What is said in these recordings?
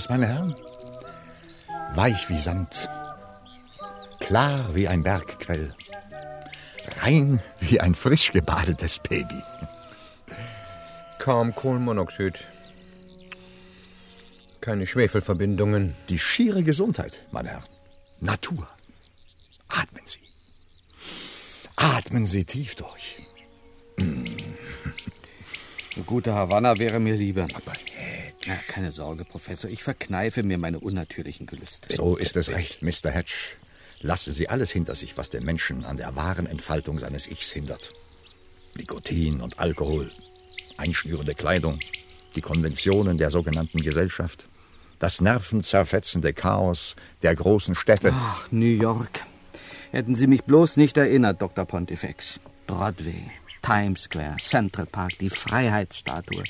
Was, meine Herren? Weich wie Sand, klar wie ein Bergquell, rein wie ein frisch gebadetes Baby. Kaum Kohlenmonoxid. Keine Schwefelverbindungen. Die schiere Gesundheit, meine Herren. Natur. Atmen Sie. Atmen Sie tief durch. Eine gute Havanna wäre mir lieber. Aber ja, keine Sorge, Professor. Ich verkneife mir meine unnatürlichen Gelüste. So ist es recht, Mr. Hedge. Lasse Sie alles hinter sich, was den Menschen an der wahren Entfaltung seines Ichs hindert. Nikotin und Alkohol, einschnürende Kleidung, die Konventionen der sogenannten Gesellschaft, das nervenzerfetzende Chaos der großen Städte. Ach, New York. Hätten Sie mich bloß nicht erinnert, Dr. Pontifex. Broadway, Times Square, Central Park, die Freiheitsstatue.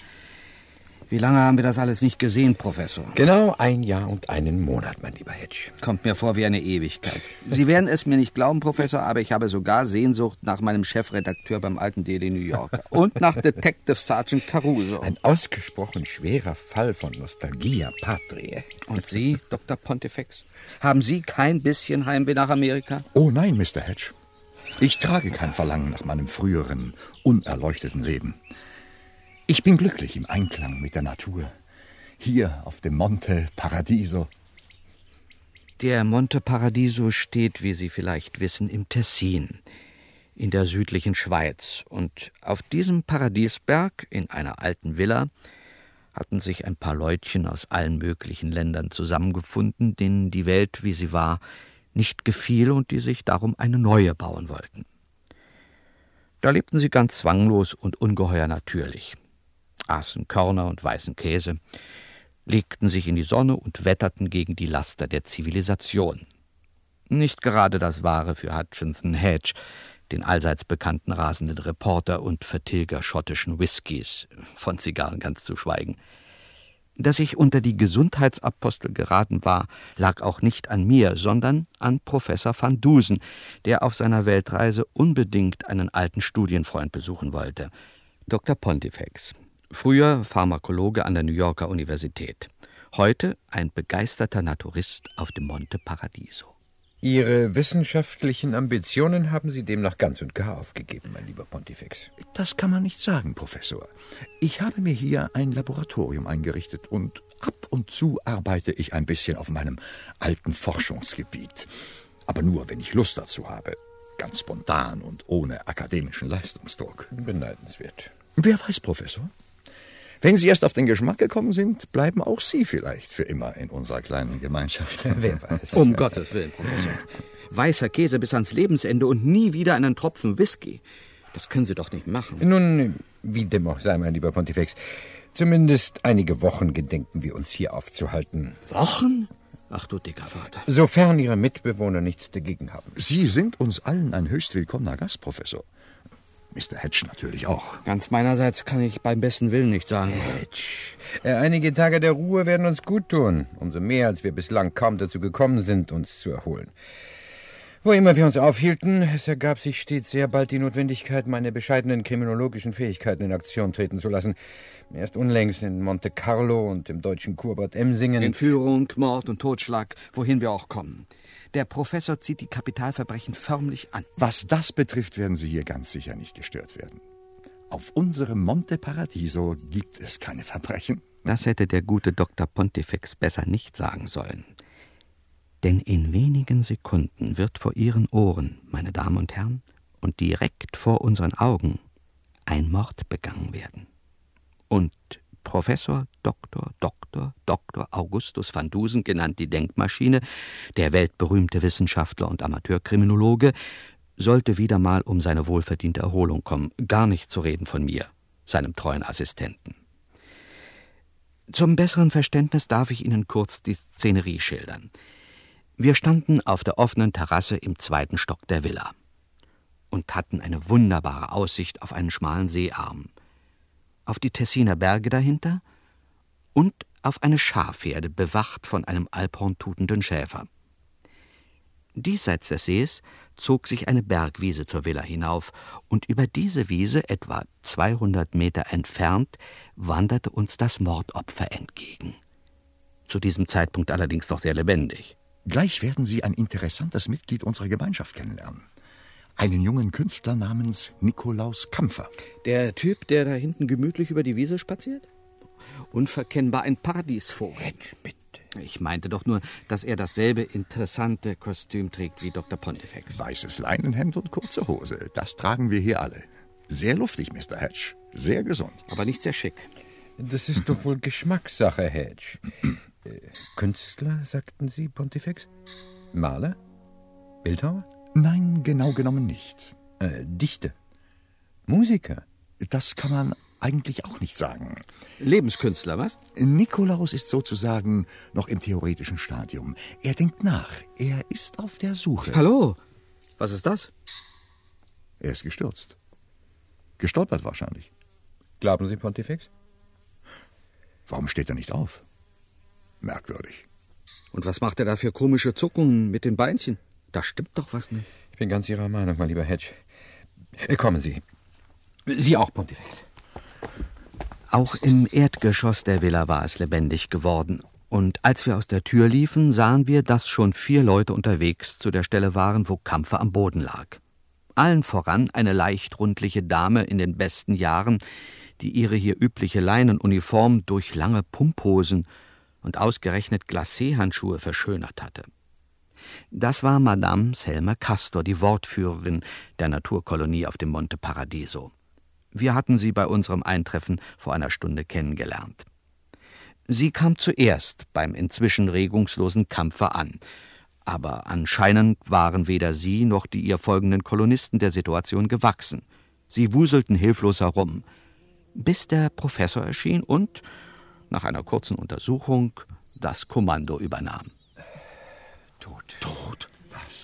Wie lange haben wir das alles nicht gesehen, Professor? Genau ein Jahr und einen Monat, mein lieber Hedge. Kommt mir vor wie eine Ewigkeit. Sie werden es mir nicht glauben, Professor, aber ich habe sogar Sehnsucht nach meinem Chefredakteur beim alten Daily New Yorker und nach Detective Sergeant Caruso. Ein ausgesprochen schwerer Fall von Nostalgia Patrie. Und Sie, Dr. Pontifex? Haben Sie kein bisschen Heimweh nach Amerika? Oh nein, Mr. Hedge. Ich trage kein Verlangen nach meinem früheren, unerleuchteten Leben. Ich bin glücklich im Einklang mit der Natur. Hier auf dem Monte Paradiso. Der Monte Paradiso steht, wie Sie vielleicht wissen, im Tessin, in der südlichen Schweiz. Und auf diesem Paradiesberg, in einer alten Villa, hatten sich ein paar Leutchen aus allen möglichen Ländern zusammengefunden, denen die Welt, wie sie war, nicht gefiel und die sich darum eine neue bauen wollten. Da lebten sie ganz zwanglos und ungeheuer natürlich aßen Körner und weißen Käse, legten sich in die Sonne und wetterten gegen die Laster der Zivilisation. Nicht gerade das Wahre für Hutchinson Hedge, den allseits bekannten rasenden Reporter und Vertilger schottischen Whiskys, von Zigarren ganz zu schweigen. Dass ich unter die Gesundheitsapostel geraten war, lag auch nicht an mir, sondern an Professor van Dusen, der auf seiner Weltreise unbedingt einen alten Studienfreund besuchen wollte, Dr. Pontifex, Früher Pharmakologe an der New Yorker Universität. Heute ein begeisterter Naturist auf dem Monte Paradiso. Ihre wissenschaftlichen Ambitionen haben Sie demnach ganz und gar aufgegeben, mein lieber Pontifex. Das kann man nicht sagen, Professor. Ich habe mir hier ein Laboratorium eingerichtet und ab und zu arbeite ich ein bisschen auf meinem alten Forschungsgebiet. Aber nur, wenn ich Lust dazu habe. Ganz spontan und ohne akademischen Leistungsdruck. Beneidenswert. Wer weiß, Professor? Wenn Sie erst auf den Geschmack gekommen sind, bleiben auch Sie vielleicht für immer in unserer kleinen Gemeinschaft. Wer weiß. Um Gottes Willen, Professor. Weißer Käse bis ans Lebensende und nie wieder einen Tropfen Whisky. Das können Sie doch nicht machen. Nun, wie dem auch sei, mein lieber Pontifex. Zumindest einige Wochen gedenken wir uns hier aufzuhalten. Wochen? Ach du dicker Vater. Sofern Ihre Mitbewohner nichts dagegen haben. Sie sind uns allen ein höchst willkommener Gast, Professor. Mr. Hedge natürlich auch. Ganz meinerseits kann ich beim besten Willen nicht sagen. Hedge. Äh, einige Tage der Ruhe werden uns gut tun. Umso mehr, als wir bislang kaum dazu gekommen sind, uns zu erholen. Wo immer wir uns aufhielten, es ergab sich stets sehr bald die Notwendigkeit, meine bescheidenen kriminologischen Fähigkeiten in Aktion treten zu lassen. Erst unlängst in Monte Carlo und im deutschen Kurbad Emsingen. Entführung, Mord und Totschlag, wohin wir auch kommen. Der Professor zieht die Kapitalverbrechen förmlich an. Was das betrifft, werden Sie hier ganz sicher nicht gestört werden. Auf unserem Monte Paradiso gibt es keine Verbrechen. Das hätte der gute Dr. Pontifex besser nicht sagen sollen. Denn in wenigen Sekunden wird vor Ihren Ohren, meine Damen und Herren, und direkt vor unseren Augen ein Mord begangen werden. Und Professor Dr. Dr. Dr. Augustus van Dusen, genannt die Denkmaschine, der weltberühmte Wissenschaftler und Amateurkriminologe, sollte wieder mal um seine wohlverdiente Erholung kommen, gar nicht zu reden von mir, seinem treuen Assistenten. Zum besseren Verständnis darf ich Ihnen kurz die Szenerie schildern. Wir standen auf der offenen Terrasse im zweiten Stock der Villa und hatten eine wunderbare Aussicht auf einen schmalen Seearm, auf die Tessiner Berge dahinter und auf eine Schafherde, bewacht von einem alphorntutenden Schäfer. Diesseits des Sees zog sich eine Bergwiese zur Villa hinauf, und über diese Wiese, etwa 200 Meter entfernt, wanderte uns das Mordopfer entgegen. Zu diesem Zeitpunkt allerdings noch sehr lebendig. Gleich werden Sie ein interessantes Mitglied unserer Gemeinschaft kennenlernen. Einen jungen Künstler namens Nikolaus Kampfer. Der Typ, der da hinten gemütlich über die Wiese spaziert? Unverkennbar ein Paradiesvogel. Bitte. Ich meinte doch nur, dass er dasselbe interessante Kostüm trägt wie Dr. Pontifex. Weißes Leinenhemd und kurze Hose. Das tragen wir hier alle. Sehr luftig, Mr. Hedge. Sehr gesund. Aber nicht sehr schick. Das ist doch wohl Geschmackssache, Hedge. Äh, Künstler, sagten Sie, Pontifex? Maler? Bildhauer? Nein, genau genommen nicht. Äh, Dichter? Musiker? Das kann man eigentlich auch nicht sagen. Lebenskünstler, was? Nikolaus ist sozusagen noch im theoretischen Stadium. Er denkt nach. Er ist auf der Suche. Hallo? Was ist das? Er ist gestürzt. Gestolpert wahrscheinlich. Glauben Sie, Pontifex? Warum steht er nicht auf? Merkwürdig. Und was macht er da für komische Zuckungen mit den Beinchen? Da stimmt doch was nicht. Ich bin ganz Ihrer Meinung, mein lieber Hedge. Äh, Kommen Sie. Sie auch, Pontifex. Auch im Erdgeschoss der Villa war es lebendig geworden. Und als wir aus der Tür liefen, sahen wir, dass schon vier Leute unterwegs zu der Stelle waren, wo Kampfer am Boden lag. Allen voran eine leicht rundliche Dame in den besten Jahren, die ihre hier übliche Leinenuniform durch lange Pumphosen und ausgerechnet Glacéhandschuhe verschönert hatte. Das war Madame Selma Castor, die Wortführerin der Naturkolonie auf dem Monte Paradiso. Wir hatten sie bei unserem Eintreffen vor einer Stunde kennengelernt. Sie kam zuerst beim inzwischen regungslosen Kampfer an, aber anscheinend waren weder sie noch die ihr folgenden Kolonisten der Situation gewachsen. Sie wuselten hilflos herum, bis der Professor erschien und, nach einer kurzen Untersuchung, das Kommando übernahm. Tot. Tot.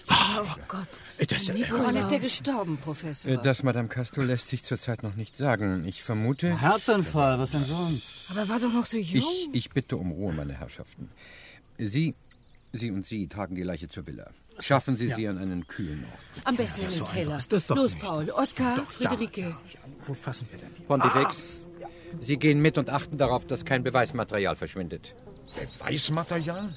Oh Gott. Das, Woran ist er gestorben, Professor? Äh, Das, Madame Castor, lässt sich zurzeit noch nicht sagen. Ich vermute. Herzinfarkt, was denn sonst? Aber er war doch noch so jung. Ich, ich bitte um Ruhe, meine Herrschaften. Sie, Sie und Sie tragen die Leiche zur Villa. Schaffen Sie sie an einen kühlen Ort. Am besten in den Keller. ist das doch Los, nicht. Paul. Oskar, Friederike. Wo fassen wir denn? Pontifex, Sie gehen mit und achten darauf, dass kein Beweismaterial verschwindet. Beweismaterial?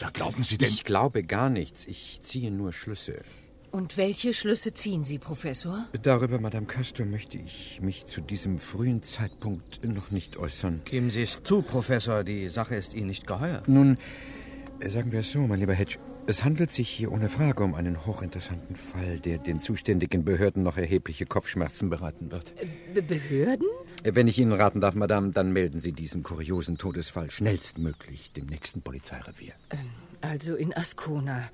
Ja, glauben Sie denn? Ich glaube gar nichts. Ich ziehe nur Schlüsse. Und welche Schlüsse ziehen Sie, Professor? Darüber, Madame Castor, möchte ich mich zu diesem frühen Zeitpunkt noch nicht äußern. Geben Sie es zu, Professor, die Sache ist Ihnen nicht geheuer. Nun, äh, sagen wir es so, mein lieber Hedge. Es handelt sich hier ohne Frage um einen hochinteressanten Fall, der den zuständigen Behörden noch erhebliche Kopfschmerzen bereiten wird. Be Behörden? Äh, Wenn ich Ihnen raten darf, Madame, dann melden Sie diesen kuriosen Todesfall schnellstmöglich dem nächsten Polizeirevier. Also in Ascona.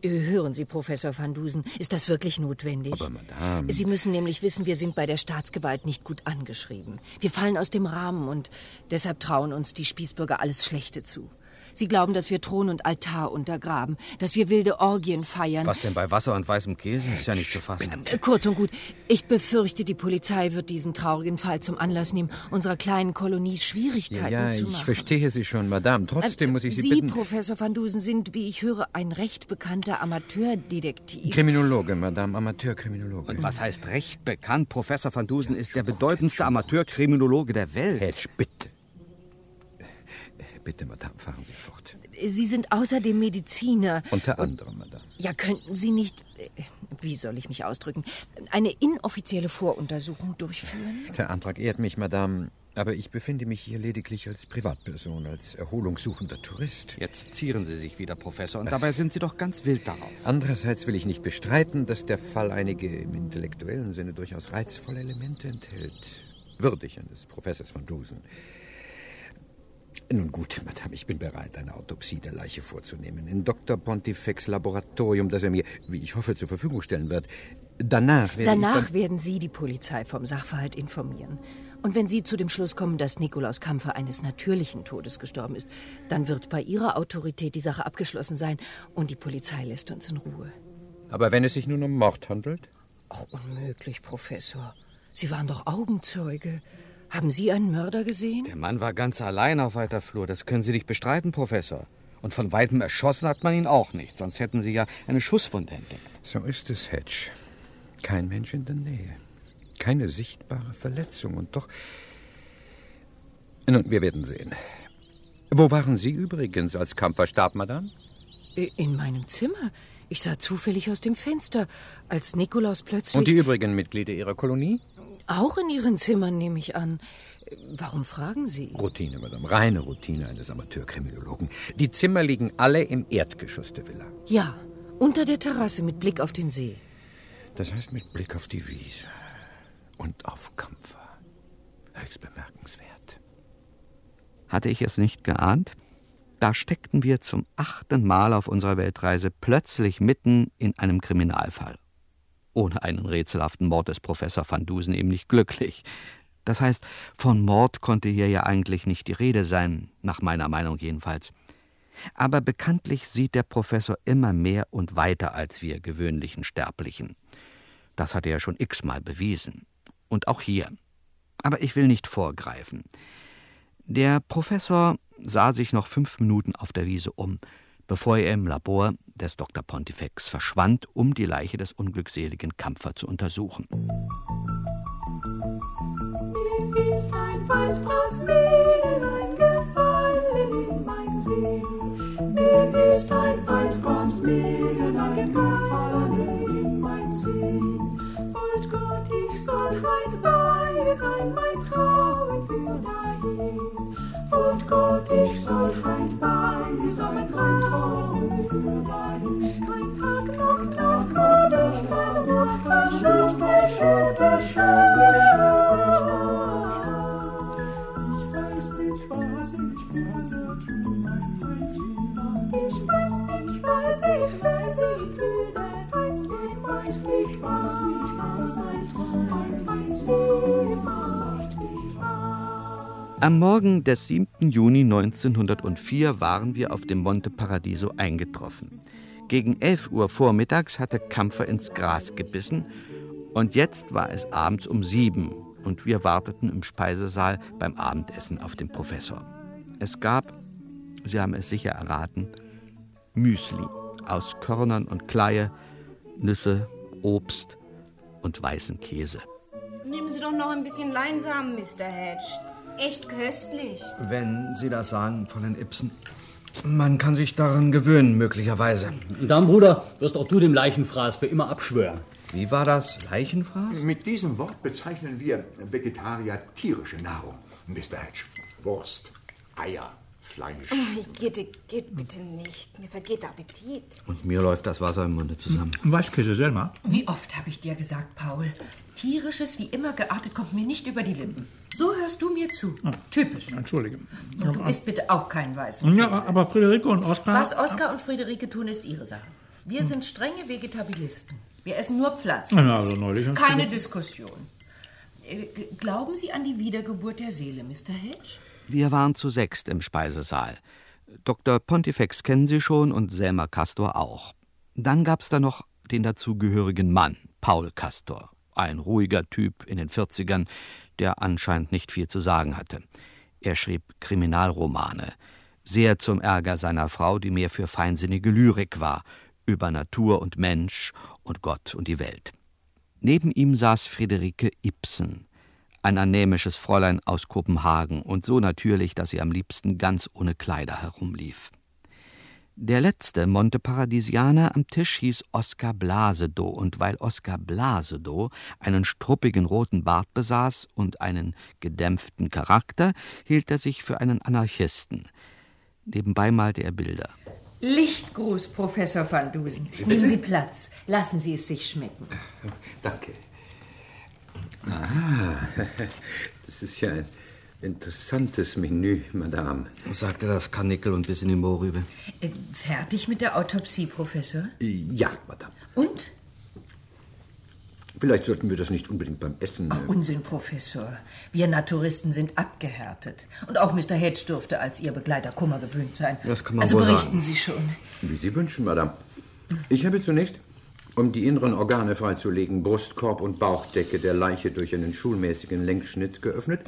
Äh, Hören Sie, Professor van Dusen, ist das wirklich notwendig? Aber, Madame- Sie müssen nämlich wissen, wir sind bei der Staatsgewalt nicht gut angeschrieben. Wir fallen aus dem Rahmen und deshalb trauen uns die Spießbürger alles Schlechte zu. Sie glauben, dass wir Thron und Altar untergraben, dass wir wilde Orgien feiern. Was denn bei Wasser und weißem Käse? Ist ja nicht zu fassen. Äh, Kurz und gut, ich befürchte, die Polizei wird diesen traurigen Fall zum Anlass nehmen, unserer kleinen Kolonie Ja, Schwierigkeiten ja, zu ich machen. verstehe Sie schon, Madame. Trotzdem Äh, muss ich Sie, Sie, bitten... Professor van Dusen, sind, wie ich höre, ein recht bekannter Amateurdetektiv. Kriminologe, Madame, Amateurkriminologe. Und was heißt recht bekannt? Professor van Dusen ist der bedeutendste Amateurkriminologe der Welt. Hedge, bitte. Bitte, Madame, fahren Sie fort. Sie sind außerdem Mediziner. Unter anderem, Madame. Ja, könnten Sie nicht, äh, wie soll ich mich ausdrücken, eine inoffizielle Voruntersuchung durchführen? Der Antrag ehrt mich, Madame. Aber ich befinde mich hier lediglich als Privatperson, als erholungssuchender Tourist. Jetzt zieren Sie sich wieder, Professor, und dabei sind Sie doch ganz wild darauf. Andererseits will ich nicht bestreiten, dass der Fall einige im intellektuellen Sinne durchaus reizvolle Elemente enthält. Würdig eines Professors von Dusen. Nun gut, Madame, ich bin bereit, eine Autopsie der Leiche vorzunehmen. In Dr. Pontifex Laboratorium, das er mir, wie ich hoffe, zur Verfügung stellen wird. Danach werde Danach ich werden Sie die Polizei vom Sachverhalt informieren. Und wenn Sie zu dem Schluss kommen, dass Nikolaus Kampfer eines natürlichen Todes gestorben ist, dann wird bei Ihrer Autorität die Sache abgeschlossen sein und die Polizei lässt uns in Ruhe. dann... Aber wenn es sich nun um Mord handelt? Ach, unmöglich, Professor. Sie waren doch Augenzeuge. Haben Sie einen Mörder gesehen? Der Mann war ganz allein auf weiter Flur, das können Sie nicht bestreiten, Professor. Und von weitem erschossen hat man ihn auch nicht, sonst hätten Sie ja eine Schusswunde entdeckt. So ist es, Hedge. Kein Mensch in der Nähe. Keine sichtbare Verletzung und doch. Nun, wir werden sehen. Wo waren Sie übrigens, als Kampfer starb, Madame? In meinem Zimmer. Ich sah zufällig aus dem Fenster, als Nikolaus plötzlich. Und die übrigen Mitglieder Ihrer Kolonie? Auch in Ihren Zimmern, nehme ich an. Warum fragen Sie? Routine, Madame. Reine Routine eines Amateurkriminologen. Die Zimmer liegen alle im Erdgeschoss der Villa. Ja, unter der Terrasse mit Blick auf den See. Das heißt mit Blick auf die Wiese und auf Kampfer. Höchst bemerkenswert. Hatte ich es nicht geahnt? Da steckten wir zum achten Mal auf unserer Weltreise plötzlich mitten in einem Kriminalfall. Ohne einen rätselhaften Mord ist Professor van Dusen eben nicht glücklich. Das heißt, von Mord konnte hier ja eigentlich nicht die Rede sein, nach meiner Meinung jedenfalls. Aber bekanntlich sieht der Professor immer mehr und weiter als wir gewöhnlichen Sterblichen. Das hat er ja schon x-mal bewiesen. Und auch hier. Aber ich will nicht vorgreifen. Der Professor sah sich noch fünf Minuten auf der Wiese um, bevor er im Labor des Dr. Pontifex verschwand, um die Leiche des unglückseligen Kampfer zu untersuchen. Mir ist ein Weißbraunsmädelein gefallen in mein Sinn. Mir ist ein Weißbraunsmädelein gefallen in mein Sinn. Wollt Gott, ich soll heut bei sein, mein Traum für dahin. Wollt Gott, ich soll heut Am Morgen des 7. Juni 1904 waren wir auf dem Monte Paradiso eingetroffen. Gegen 11 Uhr vormittags hatte Kampfer ins Gras gebissen und jetzt war es abends um sieben und wir warteten im Speisesaal beim Abendessen auf den Professor. Es gab, Sie haben es sicher erraten, Müsli aus Körnern und Kleie, Nüsse, Obst und weißen Käse. Nehmen Sie doch noch ein bisschen Leinsamen, Mr. Hedge. Echt köstlich. Wenn Sie das sagen, Fräulein Ibsen. Man kann sich daran gewöhnen, möglicherweise. Dann, Bruder, wirst auch du dem Leichenfraß für immer abschwören. Wie war das? Leichenfraß? Mit diesem Wort bezeichnen wir Vegetarier tierische Nahrung, Mr. Hedge. Wurst, Eier, Fleisch. Geht, geht bitte nicht. Mir vergeht der Appetit. Und mir läuft das Wasser im Munde zusammen. Weißkäse, Selma. Wie oft habe ich dir gesagt, Paul? Tierisches, wie immer geartet, kommt mir nicht über die Lippen. So hörst du mir zu. Typisch. Entschuldige. Und du isst bitte auch keinen weißen Ja, Käse. aber Friederike und Oskar. Was Oskar und Friederike tun, ist ihre Sache. Wir sind strenge Vegetabilisten. Wir essen nur Pflanzen. Ja, also neulich Keine Diskussion. Äh, Glauben Sie an die Wiedergeburt der Seele, Mr. Hedge? Wir waren zu sechst im Speisesaal. Dr. Pontifex kennen Sie schon und Selma Castor auch. Dann gab's da noch den dazugehörigen Mann, Paul Castor. Ein ruhiger Typ in den 40ern, der anscheinend nicht viel zu sagen hatte. Er schrieb Kriminalromane, sehr zum Ärger seiner Frau, die mehr für feinsinnige Lyrik war, über Natur und Mensch und Gott und die Welt. Neben ihm saß Friederike Ibsen, ein anämisches Fräulein aus Kopenhagen und so natürlich, dass sie am liebsten ganz ohne Kleider herumlief. Der letzte Monteparadisianer am Tisch hieß Oskar Blasedow, und weil Oskar Blasedow einen struppigen roten Bart besaß und einen gedämpften Charakter, hielt er sich für einen Anarchisten. Nebenbei malte er Bilder. Lichtgruß, Professor van Dusen. Nehmen Sie Platz. Lassen Sie es sich schmecken. Danke. Das ist ja ein interessantes Menü, Madame. Sagte das Karnickel und bis in die Mohrrübe. Äh, fertig mit der Autopsie, Professor? Ja, Madame. Und? Vielleicht sollten wir das nicht unbedingt beim Essen. Ach, Unsinn, Professor. Wir Naturisten sind abgehärtet. Und auch Mr. Hedge dürfte als Ihr Begleiter Kummer gewöhnt sein. Das kann man also wohl berichten sagen. Sie schon. Wie Sie wünschen, Madame. Ich habe zunächst, um die inneren Organe freizulegen, Brustkorb und Bauchdecke der Leiche durch einen schulmäßigen Längsschnitt geöffnet.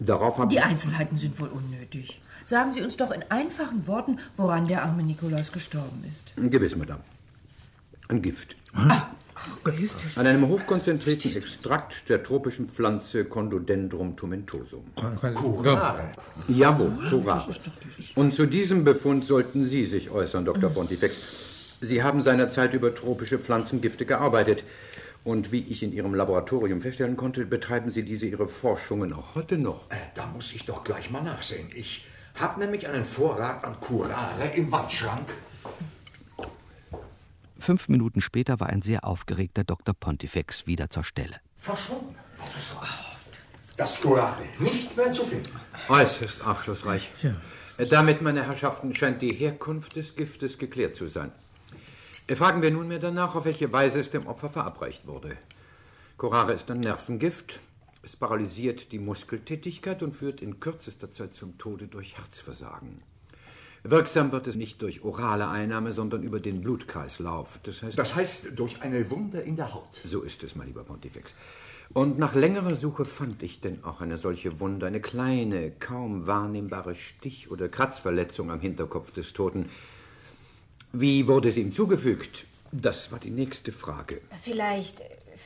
Darauf habe Die. Einzelheiten sind wohl unnötig. Sagen Sie uns doch in einfachen Worten, woran der arme Nikolaus gestorben ist. Gewiss, Madame. Ein Gift. An einem hochkonzentrierten Extrakt der tropischen Pflanze Condodendrum tomentosum. Curare. Jawohl, Curare. Und zu diesem Befund sollten Sie sich äußern, Dr. Pontifex. Sie haben seinerzeit über tropische Pflanzengifte gearbeitet. Und wie ich in Ihrem Laboratorium feststellen konnte, betreiben Sie diese Ihre Forschungen auch heute noch. Äh, Da muss ich doch gleich mal nachsehen. Ich habe nämlich einen Vorrat an Curare im Wandschrank. Fünf Minuten später war ein sehr aufgeregter Dr. Pontifex wieder zur Stelle. Verschwunden, Professor. Das Curare nicht mehr zu finden. Äußerst aufschlussreich. Äh, Damit, meine Herrschaften, scheint die Herkunft des Giftes geklärt zu sein. Äh, Fragen wir nunmehr danach, auf welche Weise es dem Opfer verabreicht wurde. Curare ist ein Nervengift. Es paralysiert die Muskeltätigkeit und führt in kürzester Zeit zum Tode durch Herzversagen. Wirksam wird es nicht durch orale Einnahme, sondern über den Blutkreislauf. Das heißt, Das heißt, durch eine Wunde in der Haut. so ist es, mein lieber Pontifex. Und nach längerer Suche fand ich denn auch eine solche Wunde, eine kleine, kaum wahrnehmbare Stich- oder Kratzverletzung am Hinterkopf des Toten. Wie wurde sie ihm zugefügt? Das war die nächste Frage. Vielleicht,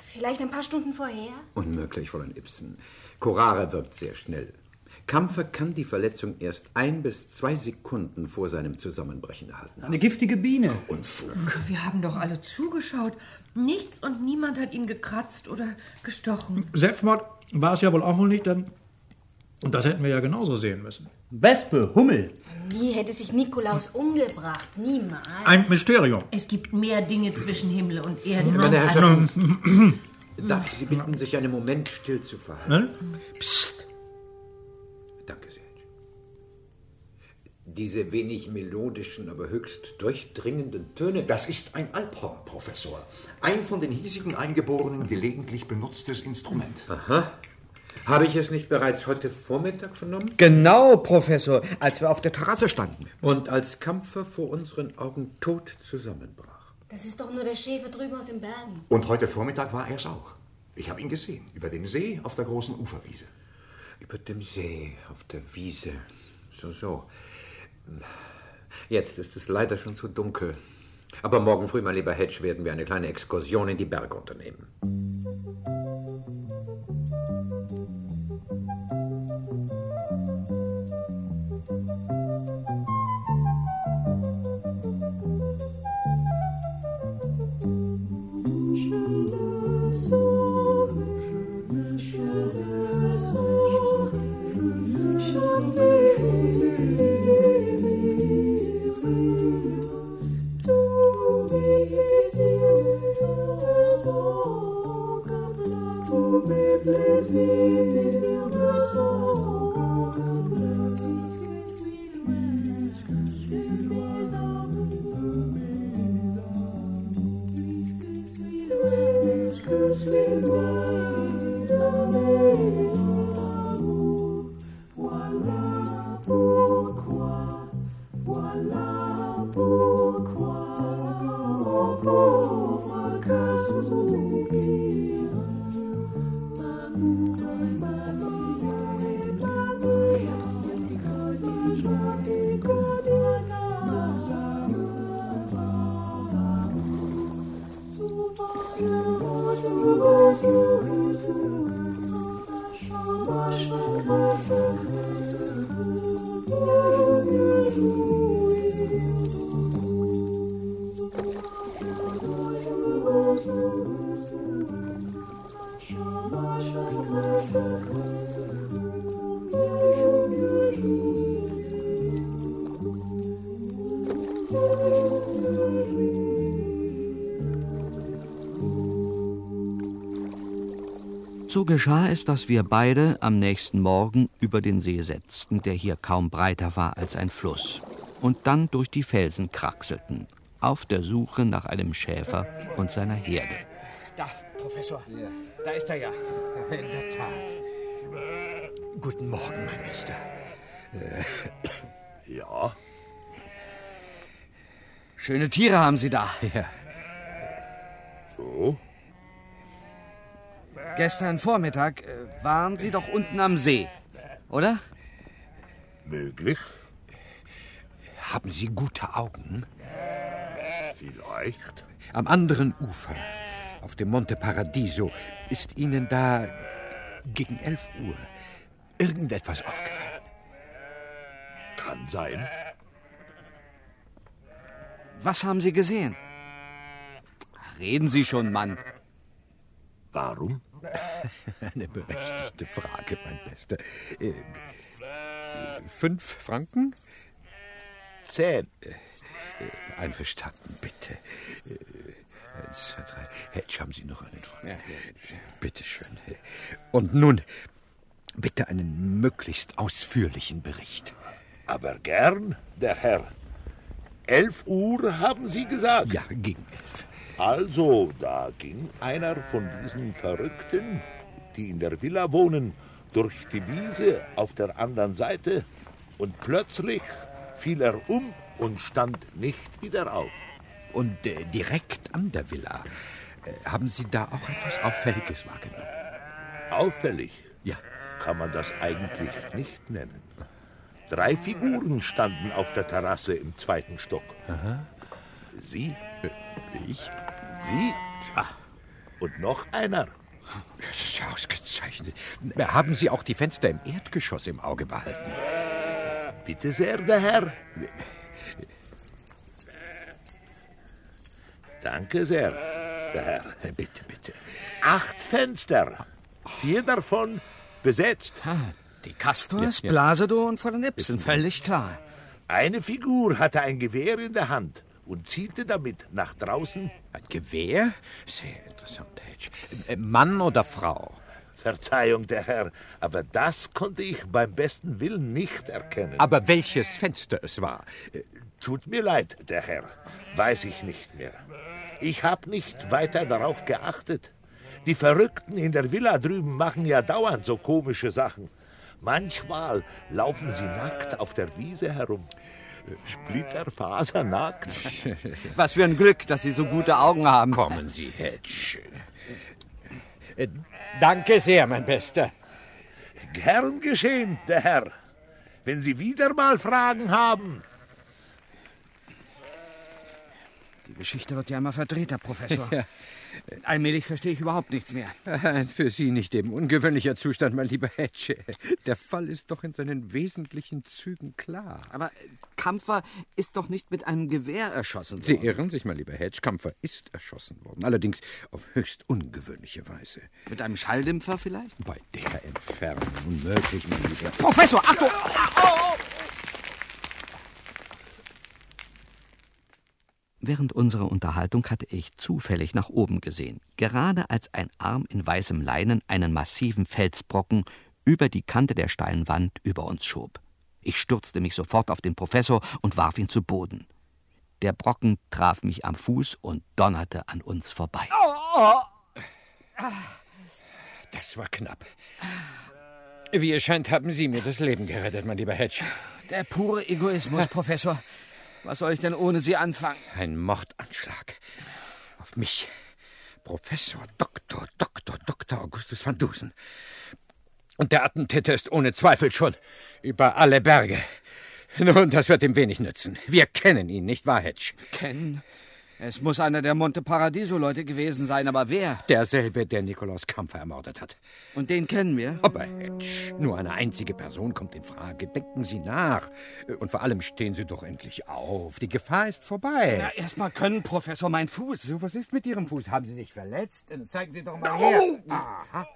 vielleicht ein paar Stunden vorher? Unmöglich, Fräulein Ibsen. Curare wirkt sehr schnell. Kampfer kann die Verletzung erst ein bis zwei Sekunden vor seinem Zusammenbrechen erhalten. Eine giftige Biene. Wir haben doch alle zugeschaut. Nichts und niemand hat ihn gekratzt oder gestochen. Selbstmord war es ja wohl auch wohl nicht, denn und das hätten wir ja genauso sehen müssen. Wespe, Hummel. Nie hätte sich Nikolaus umgebracht. Niemals. Ein Mysterium. Es gibt mehr Dinge zwischen Himmel und Erde. Meine als- Herrschaften, darf ich Sie bitten, sich einen Moment still zu verhalten? Ne? Psst. Danke sehr. Diese wenig melodischen, aber höchst durchdringenden Töne. Das ist ein Alphorn, Professor. Ein von den hiesigen Eingeborenen gelegentlich benutztes Instrument. Aha. Habe ich es nicht bereits heute Vormittag vernommen? Genau, Professor, als wir auf der Terrasse standen. Und als Kampfer vor unseren Augen tot zusammenbrach. Das ist doch nur der Schäfer drüben aus den Bergen. Und heute Vormittag war er es auch. Ich habe ihn gesehen, über dem See auf der großen Uferwiese. Über dem See, auf der Wiese. So, so. Jetzt ist es leider schon zu dunkel. Aber morgen früh, mein lieber Hedge, werden wir eine kleine Exkursion in die Berge unternehmen. Geschah es, dass wir beide am nächsten Morgen über den See setzten, der hier kaum breiter war als ein Fluss, und dann durch die Felsen kraxelten, auf der Suche nach einem Schäfer und seiner Herde. Da, Professor. Da ist er ja. In der Tat. Guten Morgen, mein Bester. Ja? Schöne Tiere haben Sie da. Ja. So? Gestern Vormittag äh, waren Sie doch unten am See, oder? Möglich? Haben Sie gute Augen? Vielleicht. Am anderen Ufer, auf dem Monte Paradiso, ist Ihnen da gegen 11 Uhr irgendetwas aufgefallen? Kann sein. Was haben Sie gesehen? Reden Sie schon, Mann. Warum? Eine berechtigte Frage, mein Bester. Äh, fünf Franken? Zehn. Äh, einverstanden, bitte. Äh, eins, zwei, drei. Hedge, haben Sie noch einen Franken? Ja, Bitte schön. Und nun, bitte einen möglichst ausführlichen Bericht. Aber gern, der Herr. Elf Uhr haben Sie gesagt? Ja, gegen elf. Also, da ging einer von diesen Verrückten, die in der Villa wohnen, durch die Wiese auf der anderen Seite und plötzlich fiel er um und stand nicht wieder auf. Und äh, direkt an der Villa. Äh, haben Sie da auch etwas Auffälliges wahrgenommen? Auffällig? Ja. Kann man das eigentlich nicht nennen. Drei Figuren standen auf der Terrasse im zweiten Stock. Aha. Sie? Ich? Sie? Ach. Und noch einer. Das ist ja ausgezeichnet. Haben Sie auch die Fenster im Erdgeschoss im Auge behalten? Bitte sehr, der Herr. Danke sehr, der Herr. Bitte, bitte. Acht Fenster. Vier davon besetzt. Ah, die Castors, ja, ja. Blasedo und Vollenipsen, sind völlig klar. Eine Figur hatte ein Gewehr in der Hand und zielte damit nach draußen. Ein Gewehr? Sehr interessant, Hedge. Mann oder Frau? Verzeihung, der Herr, aber das konnte ich beim besten Willen nicht erkennen. Aber welches Fenster es war? Tut mir leid, der Herr, weiß ich nicht mehr. Ich habe nicht weiter darauf geachtet. Die Verrückten in der Villa drüben machen ja dauernd so komische Sachen. Manchmal laufen sie nackt auf der Wiese herum. Splitterfasernackt. Was für ein Glück, dass Sie so gute Augen haben. Kommen Sie, Hedge. Äh, danke sehr, mein Bester. Gern geschehen, der Herr. Wenn Sie wieder mal Fragen haben. Die Geschichte wird ja immer verdreht, Herr Professor. Ja. Allmählich verstehe ich überhaupt nichts mehr. Für Sie nicht eben ungewöhnlicher Zustand, mein lieber Hedge. Der Fall ist doch in seinen wesentlichen Zügen klar. Aber Kampfer ist doch nicht mit einem Gewehr erschossen worden. Sie irren sich, mein lieber Hedge. Kampfer ist erschossen worden. Allerdings auf höchst ungewöhnliche Weise. Mit einem Schalldämpfer vielleicht? Bei der Entfernung unmöglich, mein lieber. Professor, Achtung! Oh! Während unserer Unterhaltung hatte ich zufällig nach oben gesehen, gerade als ein Arm in weißem Leinen einen massiven Felsbrocken über die Kante der steilen Wand über uns schob. Ich stürzte mich sofort auf den Professor und warf ihn zu Boden. Der Brocken traf mich am Fuß und donnerte an uns vorbei. Das war knapp. Wie es scheint, haben Sie mir das Leben gerettet, mein lieber Hedge. Der pure Egoismus, Professor. Was soll ich denn ohne Sie anfangen? Ein Mordanschlag. Auf mich. Professor Dr. Dr. Dr. Augustus van Dusen. Und der Attentäter ist ohne Zweifel schon über alle Berge. Nun, das wird ihm wenig nützen. Wir kennen ihn, nicht wahr, Hedge? Kennen? Es muss einer der Monte Paradiso-Leute gewesen sein, aber wer? Derselbe, der Nikolaus Kampfer ermordet hat. Und den kennen wir? Aber Hedge, nur eine einzige Person kommt in Frage. Denken Sie nach. Und vor allem stehen Sie doch endlich auf. Die Gefahr ist vorbei. Na, erst mal können, Professor, mein Fuß. So, was ist mit Ihrem Fuß? Haben Sie sich verletzt? Dann zeigen Sie doch mal her. Aha.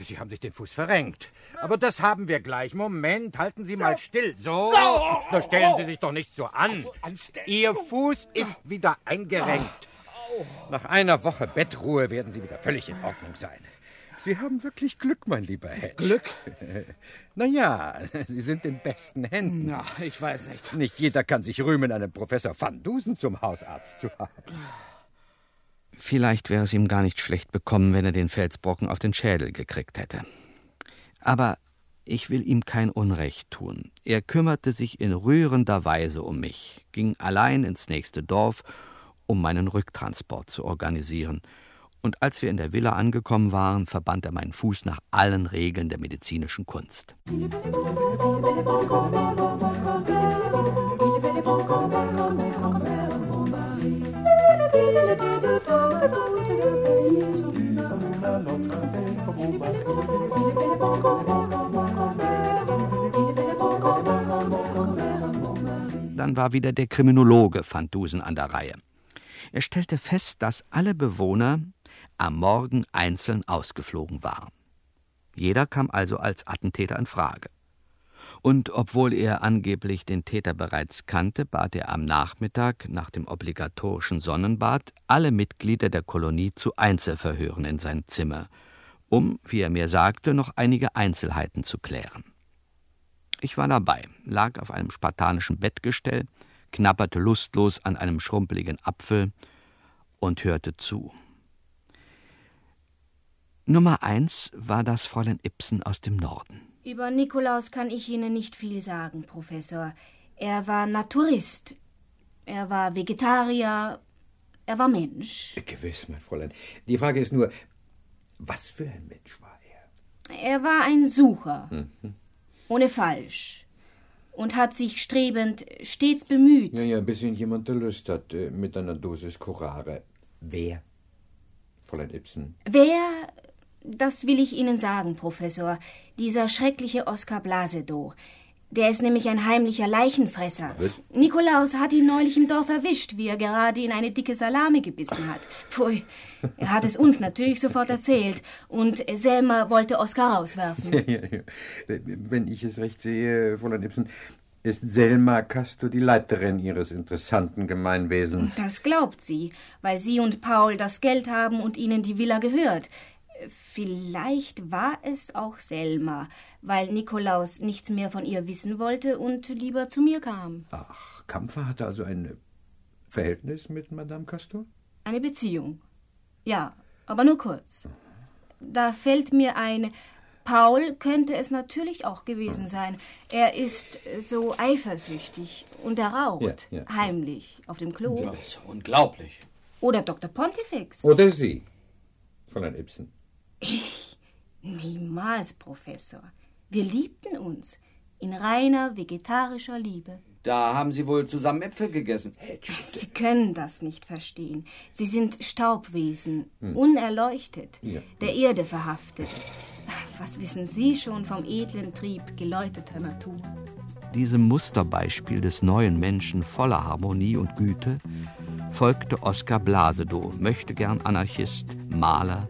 Sie haben sich den Fuß verrenkt. Aber das haben wir gleich. Moment, halten Sie mal still. So. Da stellen Sie sich doch nicht so an. Ihr Fuß ist wieder eingerenkt. Nach einer Woche Bettruhe werden Sie wieder völlig in Ordnung sein. Sie haben wirklich Glück, mein lieber Hedge. Glück? naja, Sie sind in besten Händen. Na, ich weiß nicht. Nicht jeder kann sich rühmen, einen Professor Van Dusen zum Hausarzt zu haben. Vielleicht wäre es ihm gar nicht schlecht bekommen, wenn er den Felsbrocken auf den Schädel gekriegt hätte. Aber ich will ihm kein Unrecht tun. Er kümmerte sich in rührender Weise um mich, ging allein ins nächste Dorf, um meinen Rücktransport zu organisieren. Und als wir in der Villa angekommen waren, verband er meinen Fuß nach allen Regeln der medizinischen Kunst. Dann war wieder der Kriminologe Van Dusen an der Reihe. Er stellte fest, dass alle Bewohner am Morgen einzeln ausgeflogen waren. Jeder kam also als Attentäter in Frage. Und obwohl er angeblich den Täter bereits kannte, bat er am Nachmittag nach dem obligatorischen Sonnenbad alle Mitglieder der Kolonie zu Einzelverhören in sein Zimmer, um, wie er mir sagte, noch einige Einzelheiten zu klären. Ich war dabei, lag auf einem spartanischen Bettgestell, knabberte lustlos an einem schrumpeligen Apfel und hörte zu. Nummer eins war das Fräulein Ibsen aus dem Norden. Über Nikolaus kann ich Ihnen nicht viel sagen, Professor. Er war Naturist. Er war Vegetarier. Er war Mensch. Gewiss, mein Fräulein. Die Frage ist nur, was für ein Mensch war er? Er war ein Sucher. Mhm. Ohne Falsch. Und hat sich strebend stets bemüht. Ja, ja, bis ihn jemand erlöst hat äh, mit einer Dosis Curare. Wer? Fräulein Ibsen. Wer, das will ich Ihnen sagen, Professor, dieser schreckliche Oskar Blasedow. Der ist nämlich ein heimlicher Leichenfresser. Was? Nikolaus hat ihn neulich im Dorf erwischt, wie er gerade in eine dicke Salami gebissen hat. Pfui, er hat es uns natürlich sofort erzählt. Und Selma wollte Oskar rauswerfen. Ja, ja, ja. Wenn ich es recht sehe, Fräulein Ibsen, ist Selma Castor die Leiterin Ihres interessanten Gemeinwesens. Das glaubt sie, weil sie und Paul das Geld haben und ihnen die Villa gehört. Vielleicht war es auch Selma, weil Nikolaus nichts mehr von ihr wissen wollte und lieber zu mir kam. Ach, Kampfer hatte also ein Verhältnis mit Madame Castor? Eine Beziehung. Ja, aber nur kurz. Da fällt mir ein, Paul könnte es natürlich auch gewesen sein. Er ist so eifersüchtig und er raucht Ja, ja. heimlich auf dem Klo. Das ist unglaublich. Oder Dr. Pontifex. Oder Sie, Fräulein Ibsen. Ich? Niemals, Professor. Wir liebten uns. In reiner vegetarischer Liebe. Da haben Sie wohl zusammen Äpfel gegessen. Sie können das nicht verstehen. Sie sind Staubwesen, Hm. unerleuchtet, Ja. der Erde verhaftet. Was wissen Sie schon vom edlen Trieb geläuteter Natur? Diesem Musterbeispiel des neuen Menschen voller Harmonie und Güte folgte Oskar Blasedow, möchte gern Anarchist, Maler,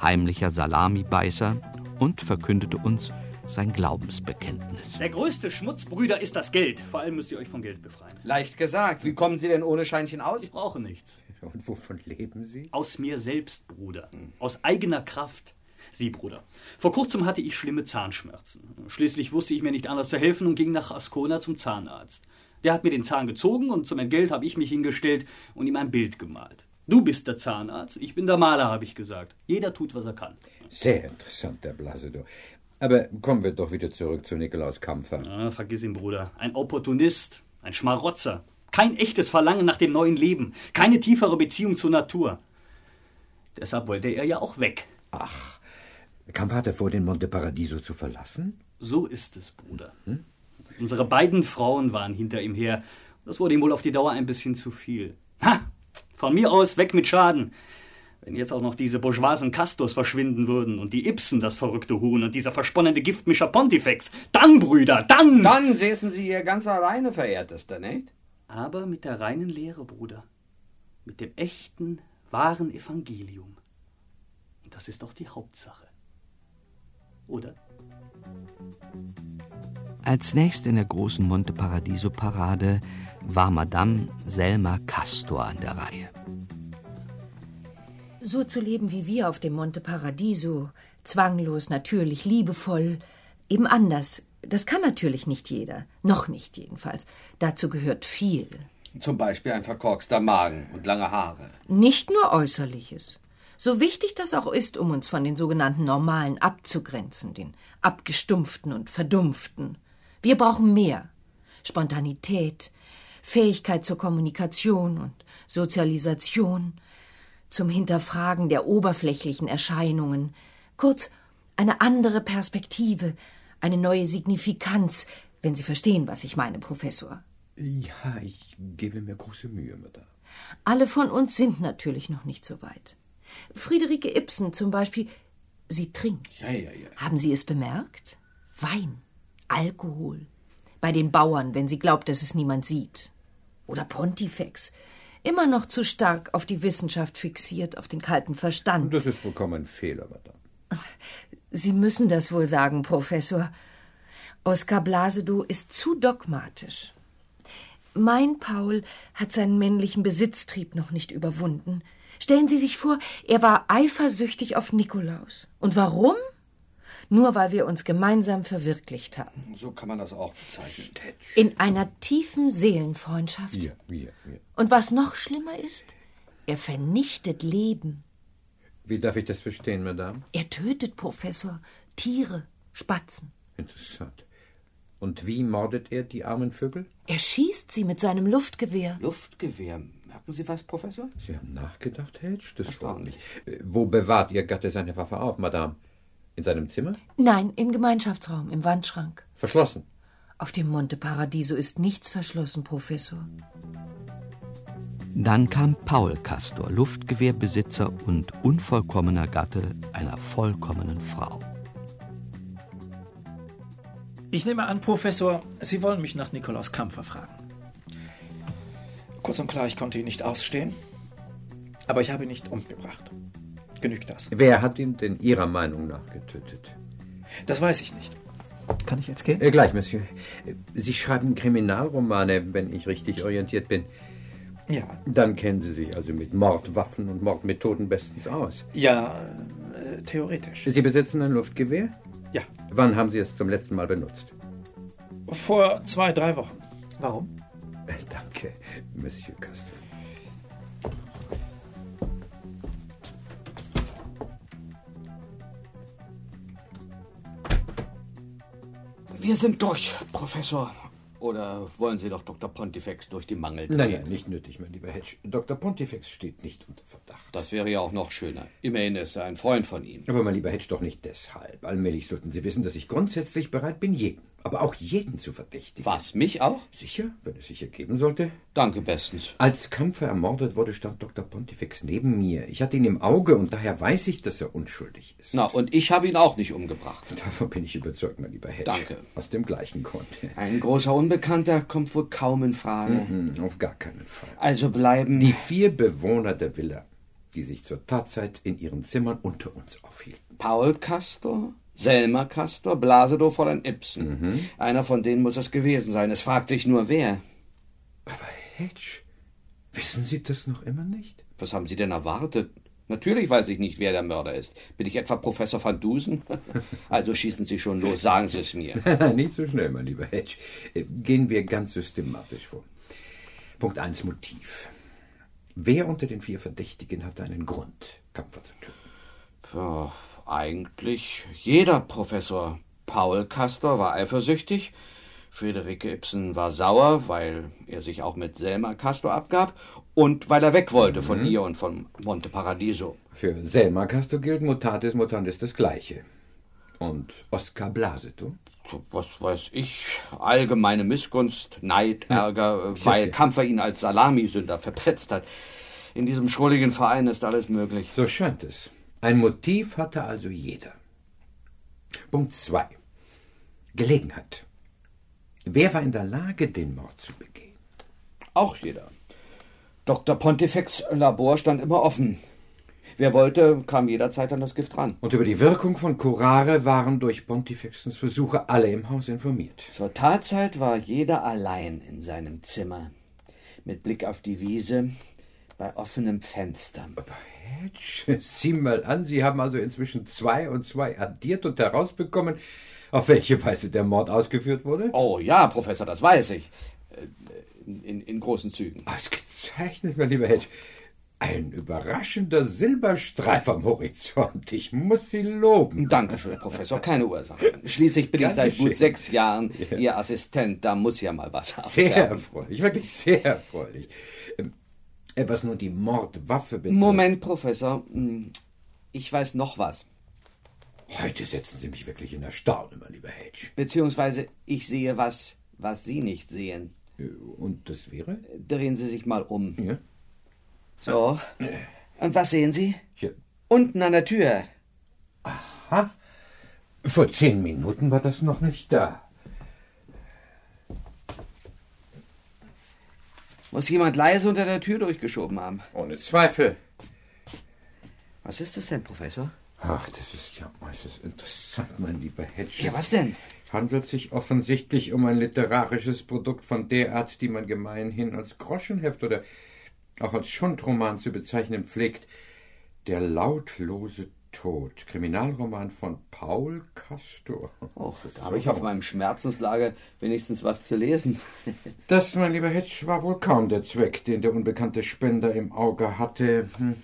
heimlicher Salamibeißer und verkündete uns sein Glaubensbekenntnis. Der größte Schmutzbrüder ist das Geld. Vor allem müsst ihr euch vom Geld befreien. Leicht gesagt. Wie kommen Sie denn ohne Scheinchen aus? Ich brauche nichts. Und wovon leben Sie? Aus mir selbst, Bruder. Aus eigener Kraft. Sie, Bruder. Vor kurzem hatte ich schlimme Zahnschmerzen. Schließlich wusste ich mir nicht anders zu helfen und ging nach Ascona zum Zahnarzt. Der hat mir den Zahn gezogen und zum Entgelt habe ich mich hingestellt und ihm ein Bild gemalt. Du bist der Zahnarzt, ich bin der Maler, habe ich gesagt. Jeder tut, was er kann. Sehr interessant, der Blasedow. Aber kommen wir doch wieder zurück zu Nikolaus Kampfer. Ah, vergiss ihn, Bruder. Ein Opportunist, ein Schmarotzer. Kein echtes Verlangen nach dem neuen Leben. Keine tiefere Beziehung zur Natur. Deshalb wollte er ja auch weg. Ach, Kampfer hatte vor, den Monte Paradiso zu verlassen? So ist es, Bruder. Unsere beiden Frauen waren hinter ihm her. Das wurde ihm wohl auf die Dauer ein bisschen zu viel. Ha! Von mir aus weg mit Schaden. Wenn jetzt auch noch diese bourgeoisen Castors verschwinden würden und die Ibsen, das verrückte Huhn und dieser versponnene Giftmischer Pontifex, dann, Brüder, dann! Dann säßen Sie hier ganz alleine, verehrtester, nicht? Aber mit der reinen Lehre, Bruder. Mit dem echten, wahren Evangelium. Und das ist doch die Hauptsache. Oder? Als nächst in der großen Monte Paradiso Parade war Madame Selma Castor an der Reihe. So zu leben wie wir auf dem Monte Paradiso, zwanglos, natürlich, liebevoll, eben anders. Das kann natürlich nicht jeder. Noch nicht jedenfalls. Dazu gehört viel. Zum Beispiel ein verkorkster Magen und lange Haare. Nicht nur Äußerliches. So wichtig das auch ist, um uns von den sogenannten Normalen abzugrenzen, den Abgestumpften und Verdumpften. Wir brauchen mehr. Spontanität, Fähigkeit zur Kommunikation und Sozialisation, zum Hinterfragen der oberflächlichen Erscheinungen. Kurz, eine andere Perspektive, eine neue Signifikanz, wenn Sie verstehen, was ich meine, Professor. Ja, ich gebe mir große Mühe, Madame. Alle von uns sind natürlich noch nicht so weit. Friederike Ibsen zum Beispiel, sie trinkt. Ja, ja, ja. Haben Sie es bemerkt? Wein, Alkohol. Bei den Bauern, wenn sie glaubt, dass es niemand sieht. Oder Pontifex. Immer noch zu stark auf die Wissenschaft fixiert, auf den kalten Verstand. Das ist vollkommen ein Fehler, Madame. Sie müssen das wohl sagen, Professor. Oskar Blasedow ist zu dogmatisch. Mein Paul hat seinen männlichen Besitztrieb noch nicht überwunden. Stellen Sie sich vor, er war eifersüchtig auf Nikolaus. Und warum? Nur weil wir uns gemeinsam verwirklicht haben. So kann man das auch bezeichnen. In einer tiefen Seelenfreundschaft. Wir, wir, wir. Und was noch schlimmer ist, er vernichtet Leben. Wie darf ich das verstehen, Madame? Er tötet, Professor, Tiere, Spatzen. Interessant. Und wie mordet er die armen Vögel? Er schießt sie mit seinem Luftgewehr. Luftgewehr. Merken Sie was, Professor? Sie haben nachgedacht, Hedge? Das freut mich. Äh, Wo bewahrt Ihr Gatte seine Waffe auf, Madame? In seinem Zimmer? Nein, im Gemeinschaftsraum, im Wandschrank. Verschlossen. Auf dem Monte Paradiso ist nichts verschlossen, Professor. Dann kam Paul Castor, Luftgewehrbesitzer und unvollkommener Gatte einer vollkommenen Frau. Ich nehme an, Professor, Sie wollen mich nach Nikolaus Kampfer fragen. Kurz und klar, ich konnte ihn nicht ausstehen, aber ich habe ihn nicht umgebracht. Genügt das? Wer hat ihn denn Ihrer Meinung nach getötet? Das weiß ich nicht. Kann ich jetzt gehen? Äh, gleich, Monsieur. Sie schreiben Kriminalromane, wenn ich richtig orientiert bin. Ja. Dann kennen Sie sich also mit Mordwaffen und Mordmethoden bestens aus. Ja, äh, theoretisch. Sie besitzen ein Luftgewehr? Ja. Wann haben Sie es zum letzten Mal benutzt? Vor zwei, drei Wochen. Warum? Äh, Danke, Monsieur Castor. Wir sind durch, Professor. Oder wollen Sie doch Dr. Pontifex durch die Mangel? Nein, nein, nicht nötig, mein lieber Hedge. Dr. Pontifex steht nicht unter Verdacht. Das wäre ja auch noch schöner. Immerhin ist er ein Freund von Ihnen. Aber mein lieber Hedge, doch nicht deshalb. Allmählich sollten Sie wissen, dass ich grundsätzlich bereit bin, jeden, aber auch jeden zu verdächtigen. Was, mich auch? Sicher, wenn es sich ergeben sollte. Danke bestens. Als Kampfer ermordet wurde, stand Dr. Pontifex neben mir. Ich hatte ihn im Auge und daher weiß ich, dass er unschuldig ist. Na, und ich habe ihn auch nicht umgebracht. Davon bin ich überzeugt, mein lieber Hedge. Danke. Aus dem gleichen Grund. Ein großer Unbekannter kommt wohl kaum in Frage. Mhm, auf gar keinen Fall. Also bleiben. Die vier Bewohner der Villa, die sich zur Tatzeit in ihren Zimmern unter uns aufhielten. Paul Castor, Selma Castor, Blasedow, Fräulein Ibsen. Einer von denen muss es gewesen sein. Es fragt sich nur, wer. Aber Hedge, wissen Sie das noch immer nicht? Was haben Sie denn erwartet? Natürlich weiß ich nicht, wer der Mörder ist. Bin ich etwa Professor van Dusen? Also schießen Sie schon los, sagen Sie es mir. nicht so schnell, mein lieber Hedge. Äh, Gehen wir ganz systematisch vor. Punkt 1, Motiv. Wer unter den vier Verdächtigen hatte einen Grund, Kampfer zu töten? Ja, eigentlich jeder Professor. Paul Castor war eifersüchtig. Friederike Ibsen war sauer, weil er sich auch mit Selma Castor abgab und weil er weg wollte von ihr und von Monte Paradiso. Für Selma Castor gilt mutatis mutandis das Gleiche. Und Oskar Blaseto? Was weiß ich, allgemeine Missgunst, Neid, Ärger, weil Kampfer ihn als Salamisünder verpetzt hat. In diesem schrulligen Verein ist alles möglich. So scheint es. Ein Motiv hatte also jeder. Punkt 2. Gelegenheit. Wer war in der Lage, den Mord zu begehen? Auch jeder. Dr. Pontifex Labor stand immer offen. Wer wollte, kam jederzeit an das Gift ran. Und über die Wirkung von Curare waren durch Pontifexens Versuche alle im Haus informiert. Zur Tatzeit war jeder allein in seinem Zimmer. Mit Blick auf die Wiese, bei offenem Fenster. Hedge, sieh mal an, Sie haben also inzwischen zwei und zwei addiert und herausbekommen, auf welche Weise der Mord ausgeführt wurde? Oh ja, Professor, das weiß ich. Äh, In, in, in großen Zügen. Ausgezeichnet, mein lieber Hedge. Ein überraschender Silberstreif am Horizont. Ich muss Sie loben. Dankeschön, Professor. Keine Ursache. Schließlich bin ich Gern seit gut sechs Jahren Ja. Ihr Assistent. Da muss ja mal was haben. Sehr erfreulich, wirklich sehr erfreulich. Äh, Was nur die Mordwaffe betrifft. Moment, Professor. Hm, Ich weiß noch was. Heute setzen Sie mich wirklich in Erstaunen, mein lieber Hedge. Beziehungsweise ich sehe was, was Sie nicht sehen. Äh, Und das wäre? Drehen Sie sich mal um. Ja. So. Und was sehen Sie? Hier. Unten an der Tür. Ha? Vor zehn Minuten war das noch nicht da. Muss jemand leise unter der Tür durchgeschoben haben. Ohne Zweifel. Was ist das denn, Professor? Ach, das ist ja äußerst interessant, mein lieber Hedge. Ja, was denn? Handelt sich offensichtlich um ein literarisches Produkt von der Art, die man gemeinhin als Groschenheft oder auch als Schundroman zu bezeichnen pflegt. Der lautlose Tod, Kriminalroman von Paul Castor. Oh, da habe ich auf meinem Schmerzenslager wenigstens was zu lesen. Das, mein lieber Hedge, war wohl kaum der Zweck, den der unbekannte Spender im Auge hatte. Hm.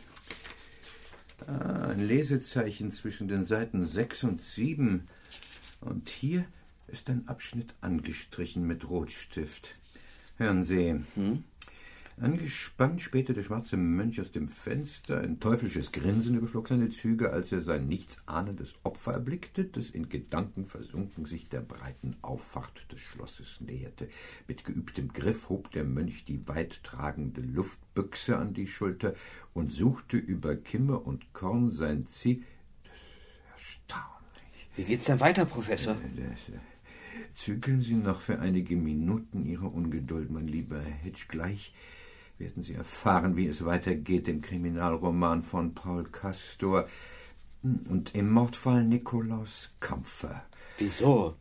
Ah, ein Lesezeichen zwischen den Seiten 6 und 7. Und hier ist ein Abschnitt angestrichen mit Rotstift. Hören Sie. Angespannt spähte der schwarze Mönch aus dem Fenster. Ein teuflisches Grinsen überflog seine Züge, als er sein nichtsahnendes Opfer erblickte, das in Gedanken versunken sich der breiten Auffahrt des Schlosses näherte. Mit geübtem Griff hob der Mönch die weittragende Luftbüchse an die Schulter und suchte über Kimme und Korn sein Ziel. Wie geht's denn weiter, Professor? Das, äh, Zügeln Sie noch für einige Minuten Ihre Ungeduld, mein lieber Hedge. Gleich werden Sie erfahren, wie es weitergeht im Kriminalroman von Paul Castor und im Mordfall Nikolaus Kampfer. Wieso?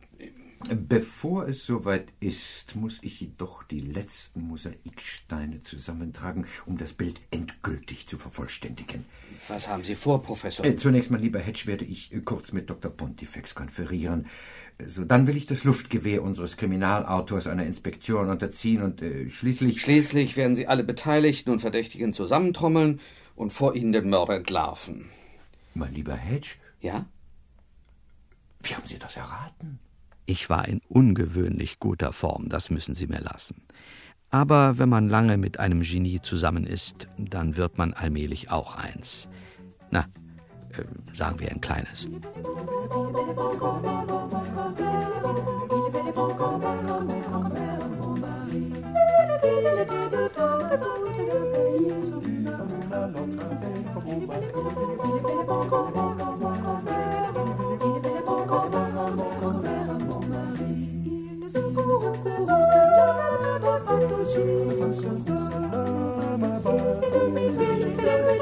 Bevor es soweit ist, muss ich jedoch die letzten Mosaiksteine zusammentragen, um das Bild endgültig zu vervollständigen. Was haben Sie vor, Professor? Äh, Zunächst, mein lieber Hedge, werde ich äh, kurz mit Dr. Pontifex konferieren. Sodann will ich das Luftgewehr unseres Kriminalautors einer Inspektion unterziehen und äh, schließlich... Schließlich werden Sie alle Beteiligten und Verdächtigen zusammentrommeln und vor Ihnen den Mörder entlarven. Mein lieber Hedge? Ja? Wie haben Sie das erraten? Ich war in ungewöhnlich guter Form, das müssen Sie mir lassen. Aber wenn man lange mit einem Genie zusammen ist, dann wird man allmählich auch eins. Na, sagen wir ein kleines.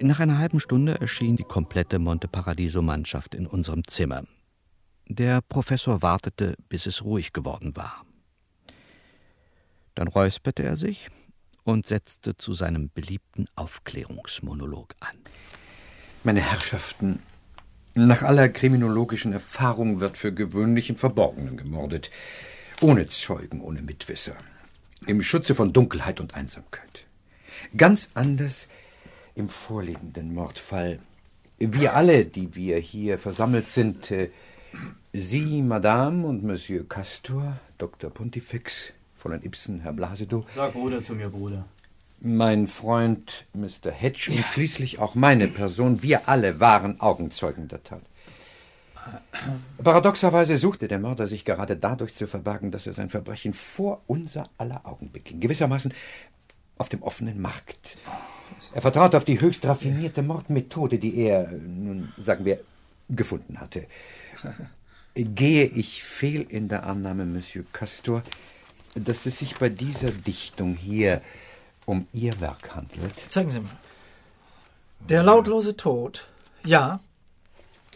Nach einer halben Stunde erschien die komplette Monte Paradiso-Mannschaft in unserem Zimmer. Der Professor wartete, bis es ruhig geworden war. Dann räusperte er sich und setzte zu seinem beliebten Aufklärungsmonolog an. Meine Herrschaften, Nach aller kriminologischen Erfahrung wird für gewöhnlich im Verborgenen gemordet. Ohne Zeugen, ohne Mitwisser. Im Schutze von Dunkelheit und Einsamkeit. Ganz anders im vorliegenden Mordfall. Wir alle, die wir hier versammelt sind, äh, Sie, Madame und Monsieur Castor, Dr. Pontifex, Fräulein Ibsen, Herr Blasedow, Sag Bruder zu mir, Bruder. mein Freund Mr. Hedge und schließlich auch meine Person, wir alle waren Augenzeugen der Tat. Paradoxerweise suchte der Mörder sich gerade dadurch zu verbergen, dass er sein Verbrechen vor unser aller Augen beging. Gewissermaßen auf dem offenen Markt. Er vertraute auf die höchst raffinierte Mordmethode, die er, nun sagen wir, gefunden hatte. Gehe ich fehl in der Annahme, Monsieur Castor, dass es sich bei dieser Dichtung hier um Ihr Werk handelt? Zeigen Sie mal. Der lautlose Tod. Ja,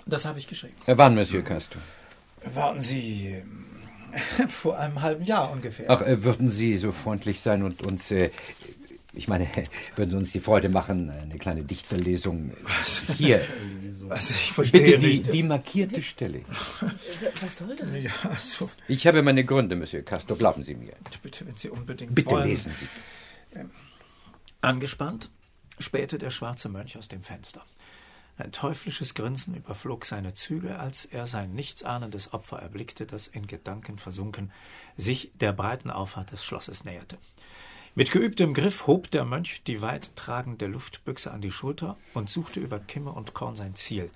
das habe ich geschrieben. Wann, Monsieur Castor? Warten Sie. Ähm, Vor einem halben Jahr ungefähr. Ach, äh, würden Sie so freundlich sein und uns, äh, ich meine, würden Sie uns die Freude machen, eine kleine Dichterlesung äh, hier. Also, ich verstehe Bitte die, nicht. die markierte Stelle. Was soll das? Ja, so. Ich habe meine Gründe, Monsieur Castor, glauben Sie mir. Bitte, wenn Sie unbedingt Bitte wollen. lesen Sie. Angespannt spähte der schwarze Mönch aus dem Fenster. Ein teuflisches Grinsen überflog seine Züge, als er sein nichtsahnendes Opfer erblickte, das in Gedanken versunken sich der breiten Auffahrt des Schlosses näherte. Mit geübtem Griff hob der Mönch die weit tragende Luftbüchse an die Schulter und suchte über Kimme und Korn sein Ziel.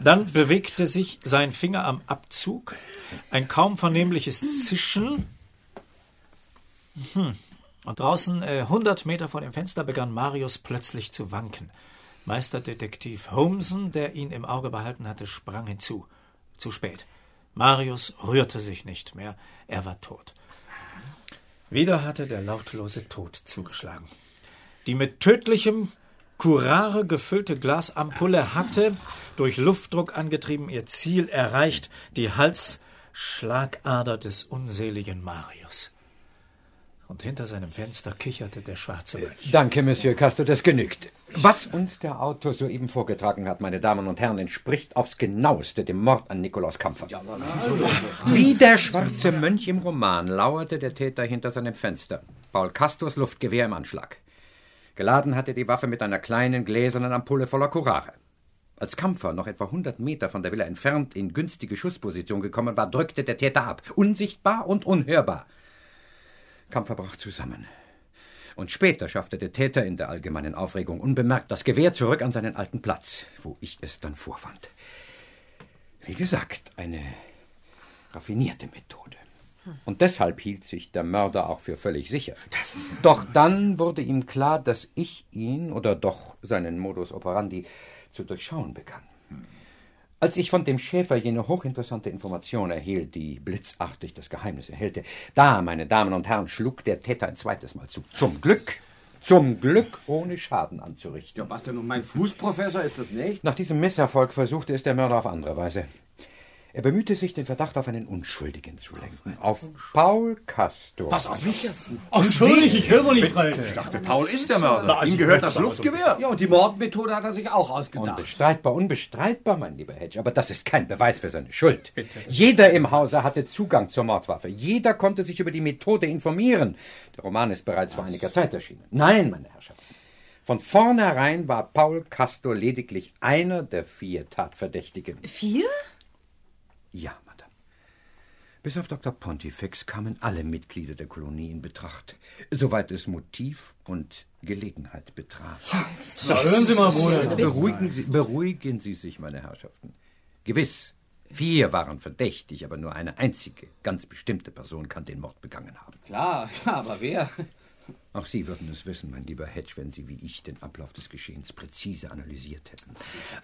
Dann bewegte sich sein Finger am Abzug, ein kaum vernehmliches Zischen, hm. Und draußen, äh, 100 Meter vor dem Fenster, begann Marius plötzlich zu wanken. Meisterdetektiv Holmesen, der ihn im Auge behalten hatte, sprang hinzu. Zu spät. Marius rührte sich nicht mehr. Er war tot. Wieder hatte der lautlose Tod zugeschlagen. Die mit tödlichem Curare gefüllte Glasampulle hatte, durch Luftdruck angetrieben, ihr Ziel erreicht, die Halsschlagader des unseligen Marius. Und hinter seinem Fenster kicherte der schwarze Mönch. Danke, Monsieur Castor, das genügt. Was uns der Autor soeben vorgetragen hat, meine Damen und Herren, entspricht aufs genaueste dem Mord an Nikolaus Kampfer. Wie der schwarze Mönch im Roman lauerte der Täter hinter seinem Fenster. Paul Castors Luftgewehr im Anschlag. Geladen hatte die Waffe mit einer kleinen gläsernen Ampulle voller Curare. Als Kampfer, noch etwa 100 Meter von der Villa entfernt, in günstige Schussposition gekommen war, drückte der Täter ab. Unsichtbar und unhörbar. Kampfer brach zusammen. Und später schaffte der Täter in der allgemeinen Aufregung unbemerkt das Gewehr zurück an seinen alten Platz, wo ich es dann vorfand. Wie gesagt, eine raffinierte Methode. Und deshalb hielt sich der Mörder auch für völlig sicher. Doch dann wurde ihm klar, dass ich ihn oder doch seinen Modus operandi zu durchschauen begann. Als ich von dem Schäfer jene hochinteressante Information erhielt, die blitzartig das Geheimnis erhellte, da, meine Damen und Herren, schlug der Täter ein zweites Mal zu. Zum Glück, zum Glück ohne Schaden anzurichten. Ja, was denn nun mein Fußprofessor ist das nicht? Nach diesem Misserfolg versuchte es der Mörder auf andere Weise. Er bemühte sich, den Verdacht auf einen Unschuldigen zu lenken. Auf Paul Castor. Was, auf mich jetzt? Entschuldigung, ich höre wohl nicht rein. Ich dachte, Paul ist der Mörder. Na, also Ihm gehört das Luftgewehr. Ja, und die Mordmethode hat er sich auch ausgedacht. Unbestreitbar, unbestreitbar, mein lieber Hedge, aber das ist kein Beweis für seine Schuld. Jeder im Hause hatte Zugang zur Mordwaffe. Jeder konnte sich über die Methode informieren. Der Roman ist bereits vor einiger Zeit erschienen. Nein, meine Herrschaften. Von vornherein war Paul Castor lediglich einer der vier Tatverdächtigen. Vier? Ja, Madame. Bis auf Dr. Pontifex kamen alle Mitglieder der Kolonie in Betracht, soweit es Motiv und Gelegenheit betraf. Na, hören Sie mal, Bruder. Beruhigen Sie, beruhigen Sie sich, meine Herrschaften. Gewiss, vier waren verdächtig, aber nur eine einzige, ganz bestimmte Person kann den Mord begangen haben. Klar, ja, aber wer? Auch Sie würden es wissen, mein lieber Hedge, wenn Sie wie ich den Ablauf des Geschehens präzise analysiert hätten.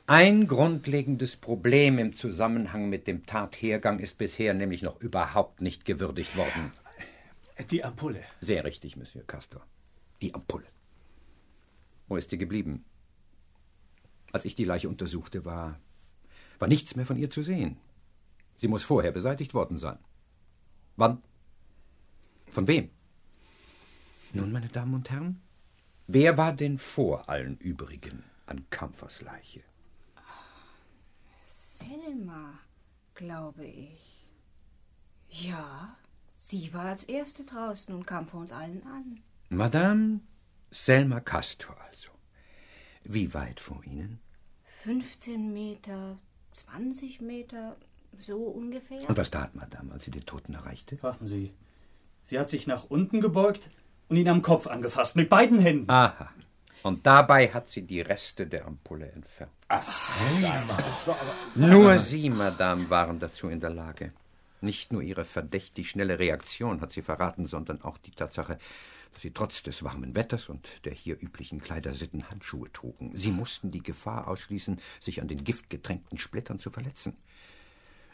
Ein grundlegendes Problem im Zusammenhang mit dem Tathergang ist bisher nämlich noch überhaupt nicht gewürdigt worden. Die Ampulle. Sehr richtig, Monsieur Castor. Die Ampulle. Wo ist sie geblieben? Als ich die Leiche untersuchte, war, war nichts mehr von ihr zu sehen. Sie muss vorher beseitigt worden sein. Wann? Von wem? Nun, meine Damen und Herren, wer war denn vor allen übrigen an Kampfers Leiche? Selma, glaube ich. Ja, sie war als Erste draußen und kam vor uns allen an. Madame Selma Castor also. Wie weit vor Ihnen? 15 Meter, 20 Meter, so ungefähr. Und was tat Madame, als sie den Toten erreichte? Warten Sie. Sie hat sich nach unten gebeugt und ihn am Kopf angefasst, mit beiden Händen. Aha. Und dabei hat sie die Reste der Ampulle entfernt. Nur Sie, Madame, waren dazu in der Lage. Nicht nur Ihre verdächtig schnelle Reaktion hat sie verraten, sondern auch die Tatsache, dass Sie trotz des warmen Wetters und der hier üblichen Kleidersitten Handschuhe trugen. Sie mussten die Gefahr ausschließen, sich an den giftgetränkten Splittern zu verletzen.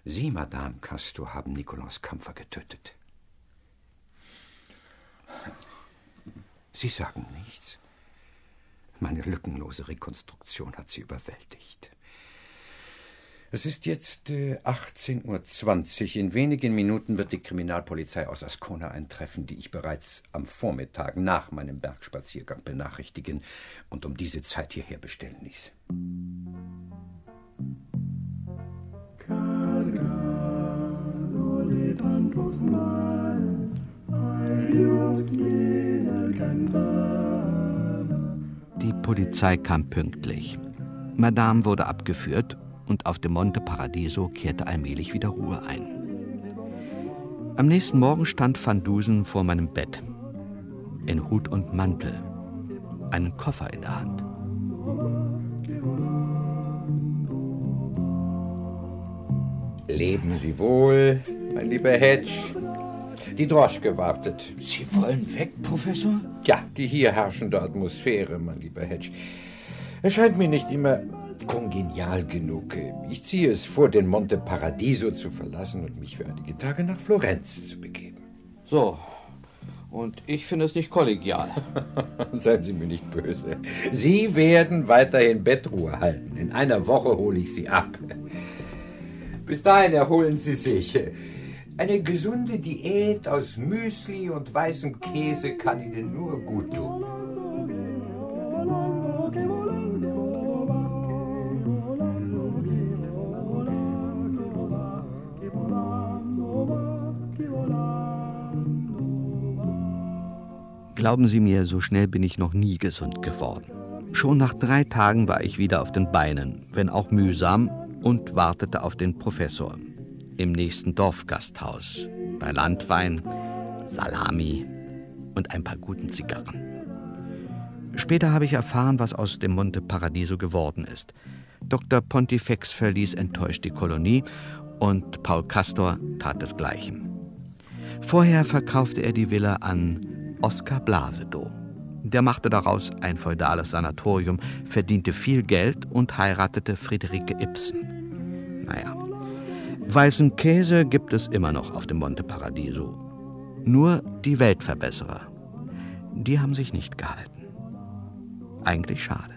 Sie, Madame Castor, haben Nikolaus Kampfer getötet. Sie sagen nichts. Meine lückenlose Rekonstruktion hat Sie überwältigt. Es ist jetzt äh, 18.20 Uhr. In wenigen Minuten wird die Kriminalpolizei aus Ascona eintreffen, die ich bereits am Vormittag nach meinem Bergspaziergang benachrichtigen und um diese Zeit hierher bestellen ließ. Die Polizei kam pünktlich. Madame wurde abgeführt und auf dem Monte Paradiso kehrte allmählich wieder Ruhe ein. Am nächsten Morgen stand Van Dusen vor meinem Bett. In Hut und Mantel, einen Koffer in der Hand. Leben Sie wohl, mein lieber Hedge. Die Droschke wartet. Sie wollen weg, Professor? Ja, die hier herrschende Atmosphäre, mein lieber Hedge. Erscheint mir nicht immer kongenial genug. Ich ziehe es vor, den Monte Paradiso zu verlassen und mich für einige Tage nach Florenz zu begeben. So. Und ich finde es nicht kollegial. Seien Sie mir nicht böse. Sie werden weiterhin Bettruhe halten. In einer Woche hole ich Sie ab. Bis dahin erholen Sie sich. Eine gesunde Diät aus Müsli und weißem Käse kann Ihnen nur gut tun. Glauben Sie mir, so schnell bin ich noch nie gesund geworden. Schon nach drei Tagen war ich wieder auf den Beinen, wenn auch mühsam, und wartete auf den Professor im nächsten Dorfgasthaus bei Landwein, Salami und ein paar guten Zigarren. Später habe ich erfahren, was aus dem Monte Paradiso geworden ist. Dr. Pontifex verließ enttäuscht die Kolonie und Paul Castor tat desgleichen. Vorher verkaufte er die Villa an Oskar Blasedow. Der machte daraus ein feudales Sanatorium, verdiente viel Geld und heiratete Friederike Ibsen. Naja, weißen Käse gibt es immer noch auf dem Monte Paradiso. Nur die Weltverbesserer, die haben sich nicht gehalten. Eigentlich schade.